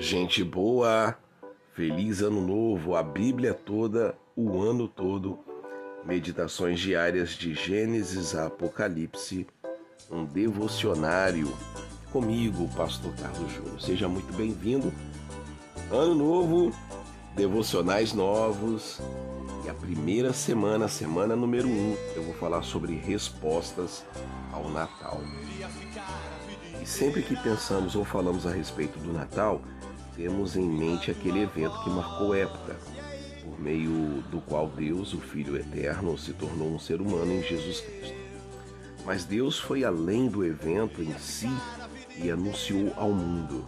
Gente boa, feliz ano novo, a Bíblia toda, o ano todo, meditações diárias de Gênesis a Apocalipse, um devocionário comigo, Pastor Carlos Júnior. Seja muito bem-vindo. Ano novo, devocionais novos e a primeira semana, semana número um, eu vou falar sobre respostas ao Natal. E sempre que pensamos ou falamos a respeito do Natal, temos em mente aquele evento que marcou época, por meio do qual Deus, o Filho Eterno, se tornou um ser humano em Jesus Cristo. Mas Deus foi além do evento em si e anunciou ao mundo.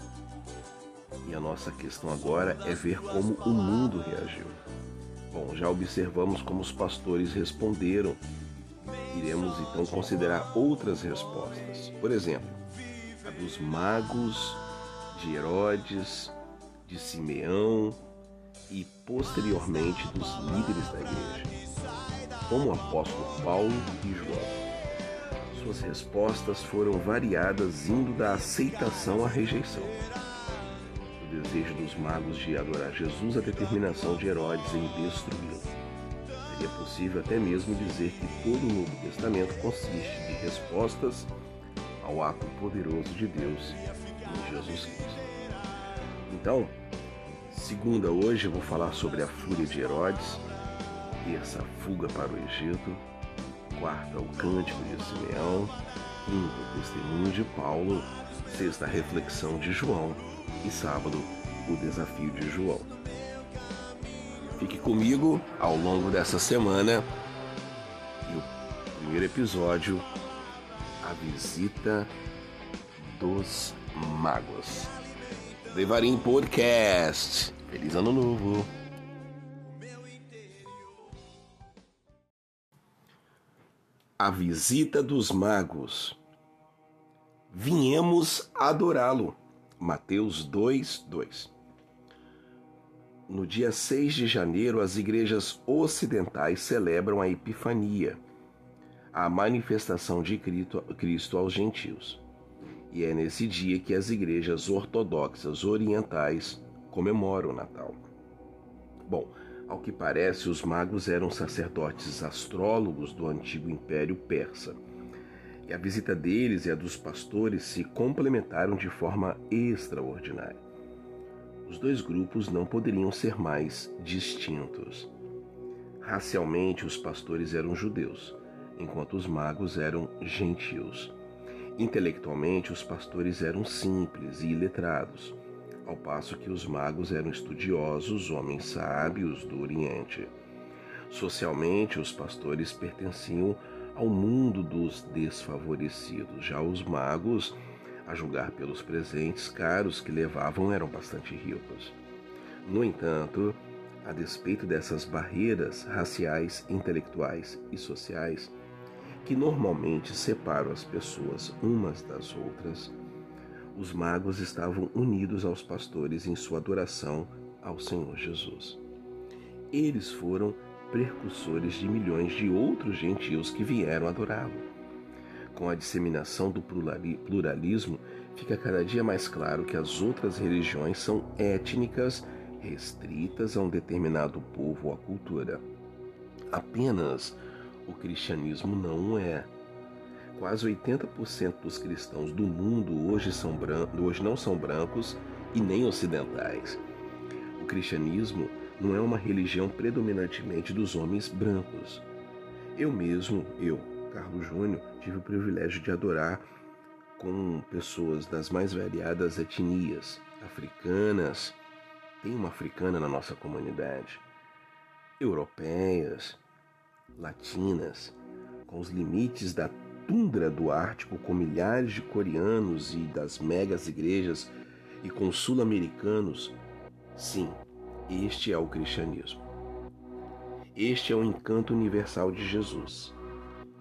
E a nossa questão agora é ver como o mundo reagiu. Bom, já observamos como os pastores responderam. Iremos então considerar outras respostas. Por exemplo, a dos magos, de Herodes, de Simeão e posteriormente dos líderes da igreja, como o apóstolo Paulo e João. Suas respostas foram variadas, indo da aceitação à rejeição. O desejo dos magos de adorar Jesus, a determinação de Herodes em destruí-lo. Seria possível até mesmo dizer que todo o Novo Testamento consiste de respostas ao ato poderoso de Deus em Jesus Cristo. Então, segunda hoje eu vou falar sobre a fúria de Herodes, terça a fuga para o Egito, quarta o cântico de Simeão, quinta o testemunho de Paulo, sexta a reflexão de João. E sábado o desafio de João. Fique comigo ao longo dessa semana. E o primeiro episódio, a visita dos magos. Devarim Podcast. Feliz Ano Novo! A visita dos magos. Viemos adorá-lo. Mateus 2, 2. No dia 6 de janeiro, as igrejas ocidentais celebram a Epifania, a manifestação de Cristo aos gentios. E é nesse dia que as igrejas ortodoxas orientais comemoram o Natal. Bom, ao que parece, os magos eram sacerdotes astrólogos do antigo Império Persa. E a visita deles e a dos pastores se complementaram de forma extraordinária. Os dois grupos não poderiam ser mais distintos. Racialmente, os pastores eram judeus, enquanto os magos eram gentios. Intelectualmente, os pastores eram simples e iletrados, ao passo que os magos eram estudiosos, homens sábios do Oriente. Socialmente, os pastores pertenciam ao mundo dos desfavorecidos, já os magos, a julgar pelos presentes caros que levavam, eram bastante ricos. No entanto, a despeito dessas barreiras raciais, intelectuais e sociais, que normalmente separam as pessoas umas das outras, os magos estavam unidos aos pastores em sua adoração ao Senhor Jesus. Eles foram precursores de milhões de outros gentios que vieram adorá-lo. Com a disseminação do pluralismo, fica cada dia mais claro que as outras religiões são étnicas, restritas a um determinado povo ou cultura. Apenas o cristianismo não é. Quase 80% dos cristãos do mundo hoje, são hoje não são brancos e nem ocidentais. O cristianismo não é uma religião predominantemente dos homens brancos. Eu mesmo, eu, Carlos Júnior, tive o privilégio de adorar com pessoas das mais variadas etnias, africanas, tem uma africana na nossa comunidade, europeias, latinas, com os limites da tundra do Ártico, com milhares de coreanos e das megas igrejas e com sul-americanos, sim, este é o cristianismo. Este é o encanto universal de Jesus.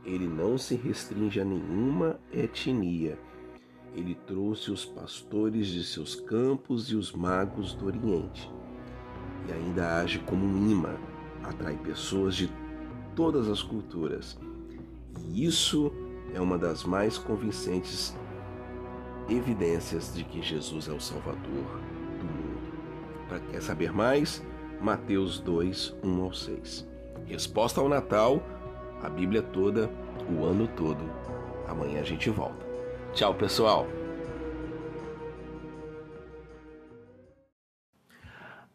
Ele não se restringe a nenhuma etnia. Ele trouxe os pastores de seus campos e os magos do Oriente. E ainda age como um imã, atrai pessoas de todas as culturas. E isso é uma das mais convincentes evidências de que Jesus é o Salvador do mundo. Para quer saber mais? Mateus 2, 1 ao 6. Resposta ao Natal, a Bíblia toda, o ano todo. Amanhã a gente volta. Tchau, pessoal!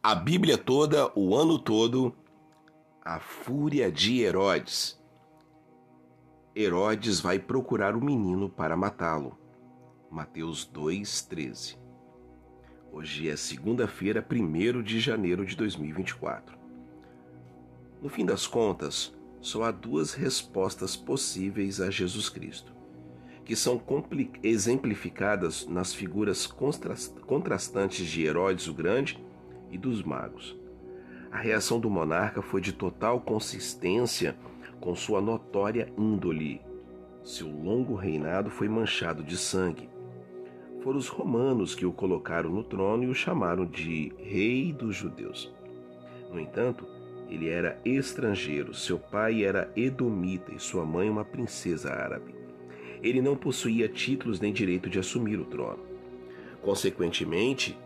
A Bíblia toda, o ano todo, a fúria de Herodes. Herodes vai procurar o menino para matá-lo. Mateus 2,13. Hoje é segunda-feira, 1 de janeiro de 2024. No fim das contas, só há duas respostas possíveis a Jesus Cristo, que são exemplificadas nas figuras contrastantes de Herodes o Grande e dos magos. A reação do monarca foi de total consistência com sua notória índole. Seu longo reinado foi manchado de sangue. Foram os romanos que o colocaram no trono e o chamaram de Rei dos Judeus. No entanto, ele era estrangeiro, seu pai era edomita e sua mãe uma princesa árabe. Ele não possuía títulos nem direito de assumir o trono. Consequentemente,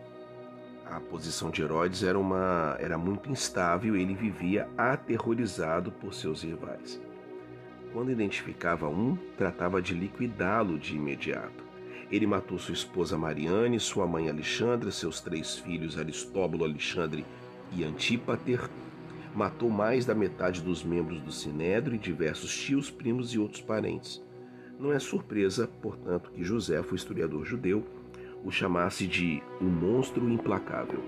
a posição de Herodes era, uma, era muito instável e ele vivia aterrorizado por seus rivais. Quando identificava um, tratava de liquidá-lo de imediato. Ele matou sua esposa Mariane, sua mãe Alexandra, seus três filhos Aristóbulo, Alexandre e Antípater. Matou mais da metade dos membros do Sinédrio e diversos tios, primos e outros parentes. Não é surpresa, portanto, que José, o historiador judeu, o chamasse de o monstro implacável,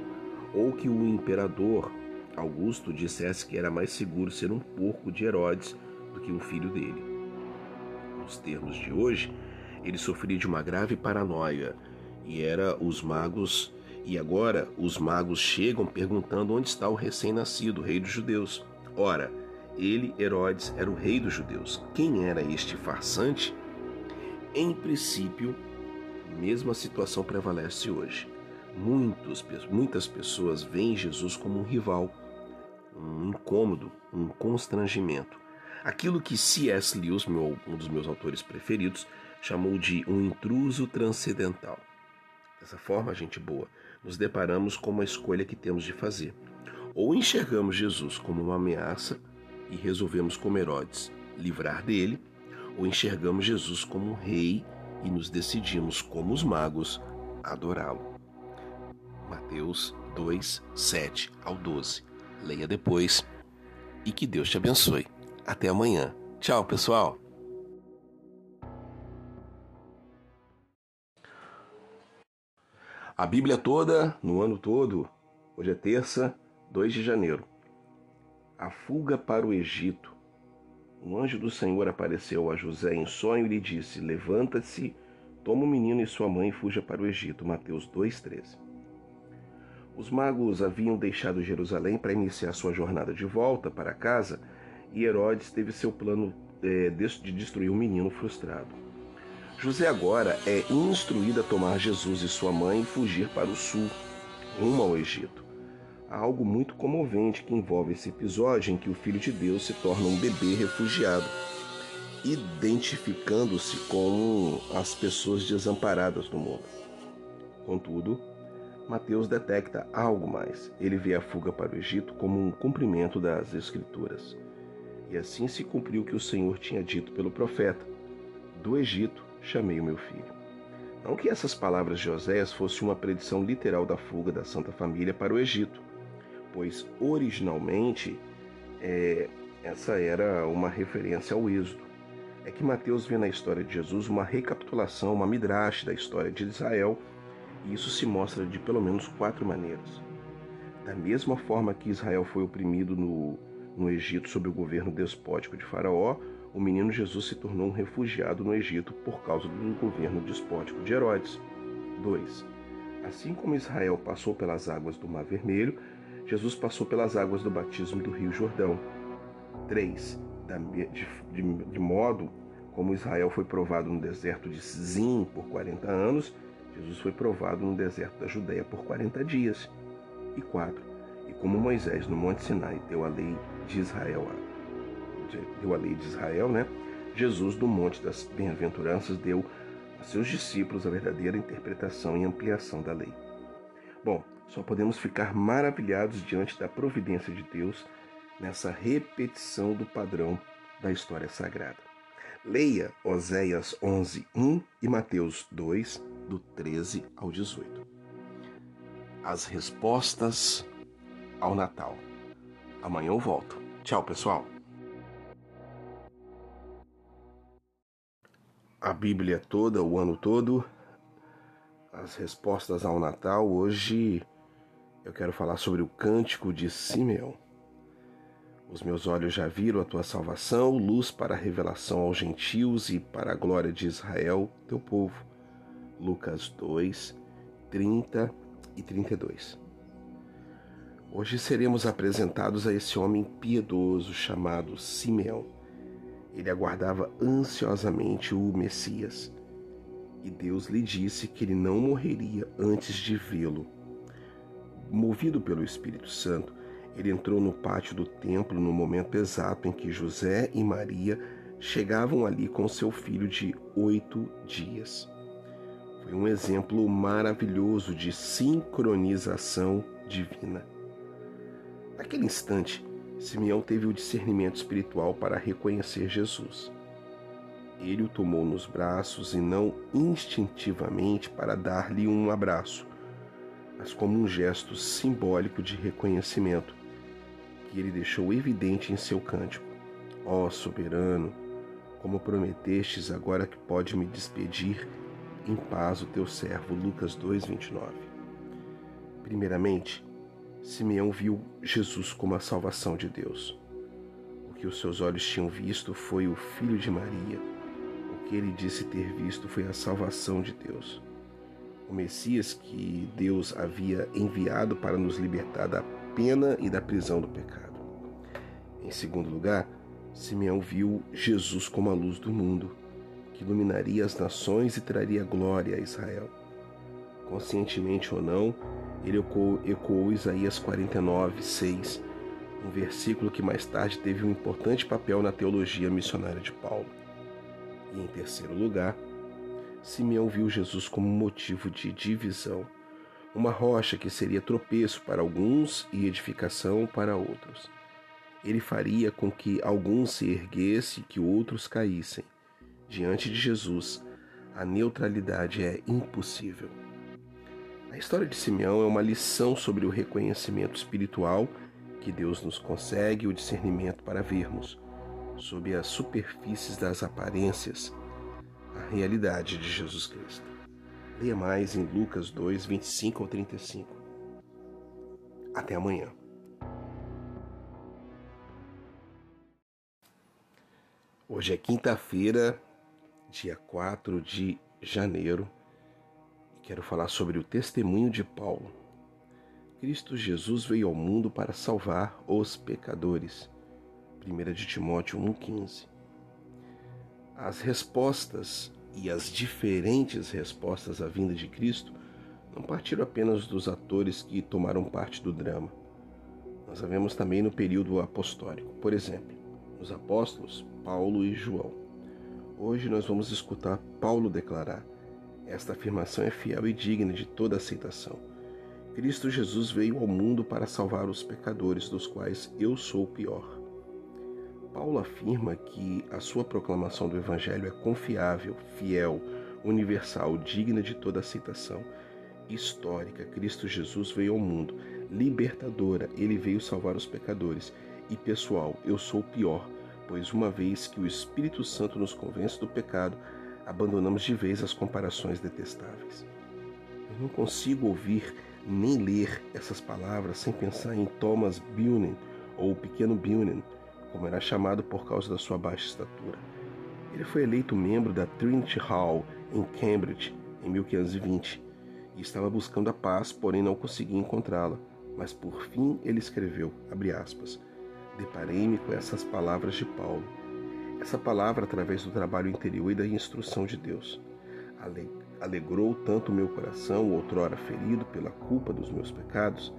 ou que o imperador Augusto dissesse que era mais seguro ser um porco de Herodes do que um filho dele. Nos termos de hoje, ele sofria de uma grave paranoia e era os magos e agora os magos chegam perguntando onde está o recém-nascido, rei dos judeus. Ora, ele, Herodes, era o rei dos judeus. Quem era este farsante? Em princípio, mesma situação prevalece hoje. Muitos, muitas pessoas veem Jesus como um rival, um incômodo, um constrangimento. Aquilo que C.S. Lewis, meu, um dos meus autores preferidos, chamou de um intruso transcendental. Dessa forma, gente boa, nos deparamos com uma escolha que temos de fazer. Ou enxergamos Jesus como uma ameaça e resolvemos, como Herodes, livrar dele, ou enxergamos Jesus como um rei e nos decidimos, como os magos, adorá-lo. Mateus 2, 7 ao 12. Leia depois e que Deus te abençoe. Até amanhã. Tchau, pessoal. A Bíblia toda, no ano todo, hoje é terça, 2 de janeiro. A fuga para o Egito um anjo do Senhor apareceu a José em sonho e lhe disse: Levanta-se, toma o menino e sua mãe e fuja para o Egito. Mateus 2,13. Os magos haviam deixado Jerusalém para iniciar sua jornada de volta para casa e Herodes teve seu plano é, de destruir o menino frustrado. José agora é instruído a tomar Jesus e sua mãe e fugir para o sul, rumo ao Egito há algo muito comovente que envolve esse episódio em que o Filho de Deus se torna um bebê refugiado, identificando-se com as pessoas desamparadas do mundo. Contudo, Mateus detecta algo mais. Ele vê a fuga para o Egito como um cumprimento das Escrituras. E assim se cumpriu o que o Senhor tinha dito pelo profeta: Do Egito chamei o meu filho. Não que essas palavras de Oséias fossem uma predição literal da fuga da Santa Família para o Egito, pois originalmente é, essa era uma referência ao Êxodo. É que Mateus vê na história de Jesus uma recapitulação, uma midrash da história de Israel, e isso se mostra de pelo menos quatro maneiras. Da mesma forma que Israel foi oprimido no, no Egito sob o governo despótico de Faraó, o menino Jesus se tornou um refugiado no Egito por causa do governo despótico de Herodes. 2. Assim como Israel passou pelas águas do Mar Vermelho, Jesus passou pelas águas do batismo do Rio Jordão. 3. De, de, modo como Israel foi provado no deserto de Zim por 40 anos, Jesus foi provado no deserto da Judéia por 40 dias. E 4. E como Moisés no Monte Sinai deu a lei de Israel, deu a lei de Israel, né? Jesus no Monte das Bem-aventuranças deu a seus discípulos a verdadeira interpretação e ampliação da lei. Bom, Só podemos ficar maravilhados diante da providência de Deus nessa repetição do padrão da história sagrada. Leia Oséias 11, 1 e Mateus 2, do 13 ao 18. As respostas ao Natal. Amanhã eu volto. Tchau, pessoal. A Bíblia toda, o ano todo, as respostas ao Natal. Hoje eu quero falar sobre o cântico de Simeão. Os meus olhos já viram a tua salvação, luz para a revelação aos gentios e para a glória de Israel, teu povo. Lucas 2, 30 e 32. Hoje seremos apresentados a esse homem piedoso chamado Simeão. Ele aguardava ansiosamente o Messias e Deus lhe disse que ele não morreria antes de vê-lo. Movido pelo Espírito Santo, ele entrou no pátio do templo no momento exato em que José e Maria chegavam ali com seu filho de oito dias. Foi um exemplo maravilhoso de sincronização divina. Naquele instante, Simeão teve o discernimento espiritual para reconhecer Jesus. Ele o tomou nos braços e não instintivamente para dar-lhe um abraço, mas como um gesto simbólico de reconhecimento que ele deixou evidente em seu cântico. Ó oh, soberano, como prometestes, agora que pode me despedir em paz o teu servo. Lucas 2:29. Primeiramente, Simeão viu Jesus como a salvação de Deus. O que os seus olhos tinham visto foi o filho de Maria. O que ele disse ter visto foi a salvação de Deus. O Messias que Deus havia enviado para nos libertar da pena e da prisão do pecado. Em segundo lugar, Simeão viu Jesus como a luz do mundo, que iluminaria as nações e traria glória a Israel. Conscientemente ou não, ele ecoou, ecoou Isaías 49, 6, um versículo que mais tarde teve um importante papel na teologia missionária de Paulo. E em terceiro lugar, Simeão viu Jesus como motivo de divisão uma rocha que seria tropeço para alguns e edificação para outros. Ele faria com que alguns se erguessem e que outros caíssem. Diante de Jesus, a neutralidade é impossível. A história de Simeão é uma lição sobre o reconhecimento espiritual que Deus nos consegue o discernimento para vermos, sob as superfícies das aparências, a realidade de Jesus Cristo. Leia mais em Lucas 2, 25 ao 35. Até amanhã. Hoje é quinta-feira, dia 4 de janeiro, e quero falar sobre o testemunho de Paulo. Cristo Jesus veio ao mundo para salvar os pecadores. 1 de Timóteo 1,15. As respostas e as diferentes respostas à vinda de Cristo não partiram apenas dos atores que tomaram parte do drama. Nós a vemos também no período apostólico. Por exemplo, os apóstolos Paulo e João. Hoje nós vamos escutar Paulo declarar: esta afirmação é fiel e digna de toda aceitação. Cristo Jesus veio ao mundo para salvar os pecadores, dos quais eu sou o pior. Paulo afirma que a sua proclamação do Evangelho é confiável, fiel, universal, digna de toda aceitação. Histórica, Cristo Jesus veio ao mundo, libertadora, ele veio salvar os pecadores. E pessoal, eu sou o pior, pois uma vez que o Espírito Santo nos convence do pecado, abandonamos de vez as comparações detestáveis. Eu não consigo ouvir nem ler essas palavras sem pensar em Thomas Buchanan ou o pequeno Buchanan, como era chamado por causa da sua baixa estatura. Ele foi eleito membro da Trinity Hall em Cambridge em 1520 e estava buscando a paz, porém não conseguia encontrá-la. Mas por fim ele escreveu, aspas, deparei-me com essas palavras de Paulo. Essa palavra através do trabalho interior e da instrução de Deus. Alegrou tanto meu coração, outrora ferido pela culpa dos meus pecados,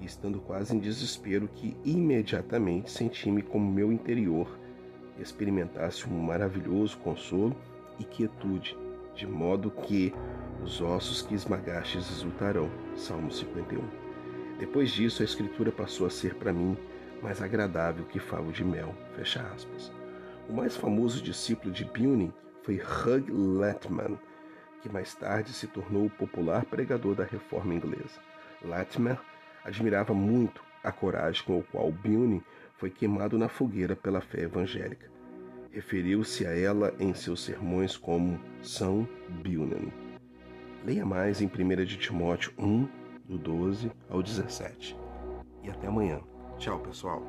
e estando quase em desespero, que imediatamente senti-me como meu interior experimentasse um maravilhoso consolo e quietude, de modo que os ossos que esmagastes exultarão. Salmo 51. Depois disso, a escritura passou a ser para mim mais agradável que favo de mel. Fecha aspas. O mais famoso discípulo de Bunin foi Hugh Latimer, que mais tarde se tornou o popular pregador da reforma inglesa. Latimer admirava muito a coragem com a qual Bunin foi queimado na fogueira pela fé evangélica. Referiu-se a ela em seus sermões como São Bunin. Leia mais em 1 de Timóteo 1, do 12 ao 17. E até amanhã. Tchau, pessoal.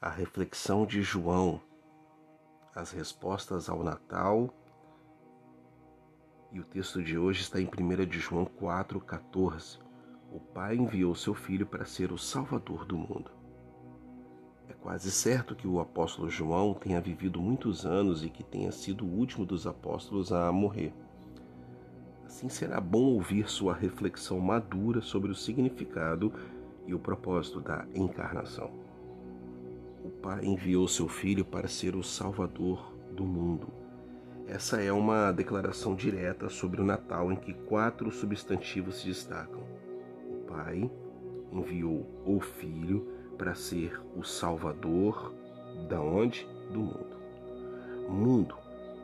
A reflexão de João, as respostas ao Natal. E o texto de hoje está em 1 de João 4,14. O Pai enviou seu Filho para ser o Salvador do mundo. É quase certo que o apóstolo João tenha vivido muitos anos e que tenha sido o último dos apóstolos a morrer. Assim será bom ouvir sua reflexão madura sobre o significado e o propósito da encarnação. O Pai enviou seu Filho para ser o Salvador do mundo. Essa é uma declaração direta sobre o Natal em que quatro substantivos se destacam. O Pai enviou o Filho para ser o salvador da onde? Do mundo. Mundo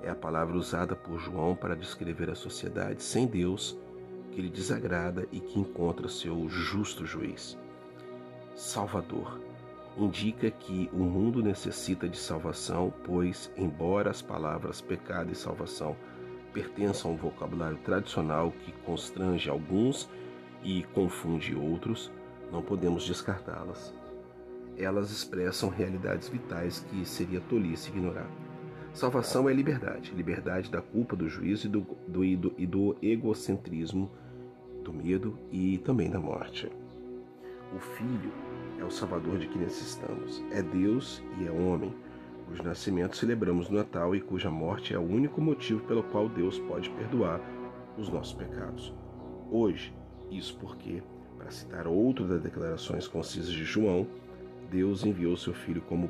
é a palavra usada por João para descrever a sociedade sem Deus que lhe desagrada e que encontra seu justo juiz. Salvador indica que o mundo necessita de salvação, pois, embora as palavras pecado e salvação pertençam a um vocabulário tradicional que constrange alguns e confunde outros, não podemos descartá-las elas expressam realidades vitais que seria tolice ignorar. Salvação é liberdade, liberdade da culpa, do juízo e do, do, e do, egocentrismo, do medo e também da morte. O Filho é o Salvador de que necessitamos, é Deus e é homem, cujo nascimento celebramos no Natal e cuja morte é o único motivo pelo qual Deus pode perdoar os nossos pecados. Hoje, isso porque, para citar outro das declarações concisas de João, Deus enviou seu Filho como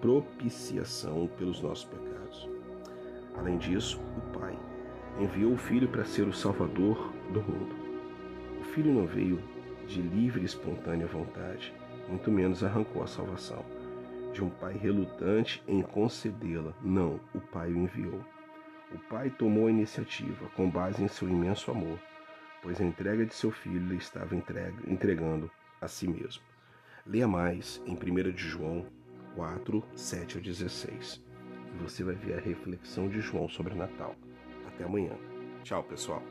propiciação pelos nossos pecados. Além disso, o Pai enviou o Filho para ser o Salvador do mundo. O Filho não veio de livre e espontânea vontade, muito menos arrancou a salvação de um pai relutante em concedê-la. Não, o Pai o enviou. O Pai tomou a iniciativa com base em seu imenso amor, pois a entrega de seu filho lhe estava entregando a si mesmo. Leia mais em 1 de João 4, 7 a 16. E você vai ver a reflexão de João sobre Natal. Até amanhã. Tchau, pessoal.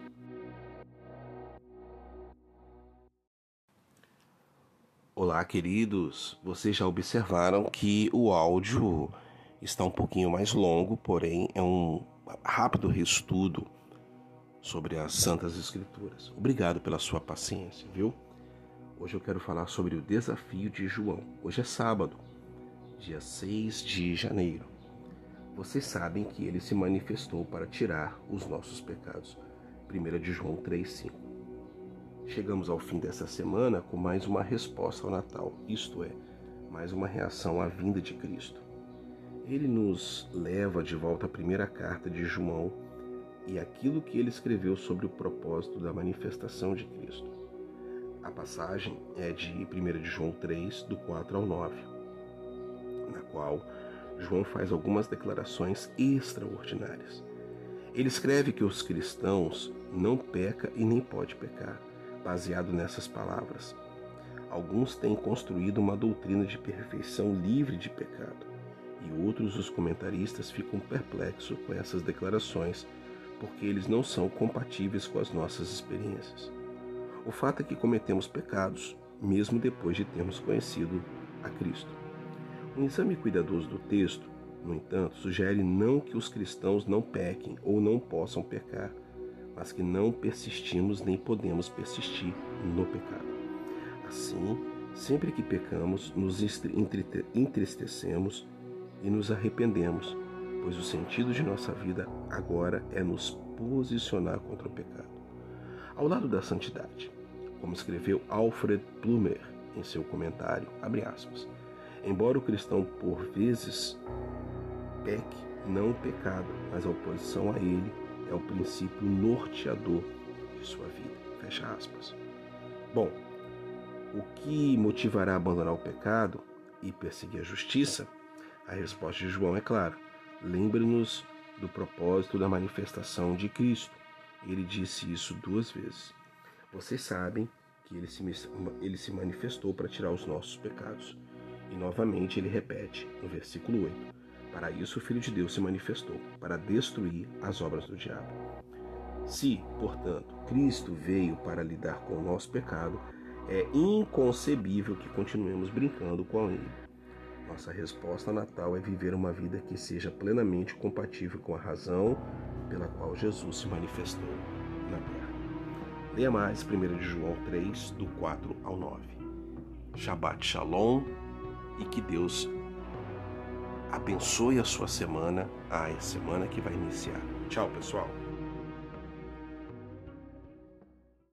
Olá, queridos. Vocês já observaram que o áudio está um pouquinho mais longo, porém é um rápido reestudo sobre as Santas Escrituras. Obrigado pela sua paciência, viu? Hoje eu quero falar sobre o desafio de João. Hoje é sábado, dia 6 de janeiro. Vocês sabem que ele se manifestou para tirar os nossos pecados. 1 de João 3,5. Chegamos ao fim dessa semana com mais uma resposta ao Natal, isto é, mais uma reação à vinda de Cristo. Ele nos leva de volta à primeira carta de João e aquilo que ele escreveu sobre o propósito da manifestação de Cristo. A passagem é de 1 de João 3, do 4 ao 9, na qual João faz algumas declarações extraordinárias. Ele escreve que os cristãos não peca e nem pode pecar, baseado nessas palavras. Alguns têm construído uma doutrina de perfeição livre de pecado, e outros, os comentaristas, ficam perplexos com essas declarações, porque eles não são compatíveis com as nossas experiências. O fato é que cometemos pecados, mesmo depois de termos conhecido a Cristo. Um exame cuidadoso do texto, no entanto, sugere não que os cristãos não pequem ou não possam pecar, mas que não persistimos nem podemos persistir no pecado. Assim, sempre que pecamos, nos entristecemos e nos arrependemos, pois o sentido de nossa vida agora é nos posicionar contra o pecado ao lado da santidade, como escreveu Alfred Plumer em seu comentário, aspas, embora o cristão por vezes peque, não o pecado, mas a oposição a ele é o princípio norteador de sua vida. Fecha aspas. Bom, o que motivará a abandonar o pecado e perseguir a justiça? A resposta de João é clara. Lembre-nos do propósito da manifestação de Cristo. Ele disse isso duas vezes. Vocês sabem que ele se, ele se manifestou para tirar os nossos pecados. E novamente ele repete no versículo 8: Para isso o Filho de Deus se manifestou, para destruir as obras do diabo. Se, portanto, Cristo veio para lidar com o nosso pecado, é inconcebível que continuemos brincando com ele. Nossa resposta natal é viver uma vida que seja plenamente compatível com a razão pela qual Jesus se manifestou na terra. Leia mais 1 João 3, do 4 ao 9. Shabbat Shalom e que Deus abençoe a sua semana, a semana que vai iniciar. Tchau, pessoal.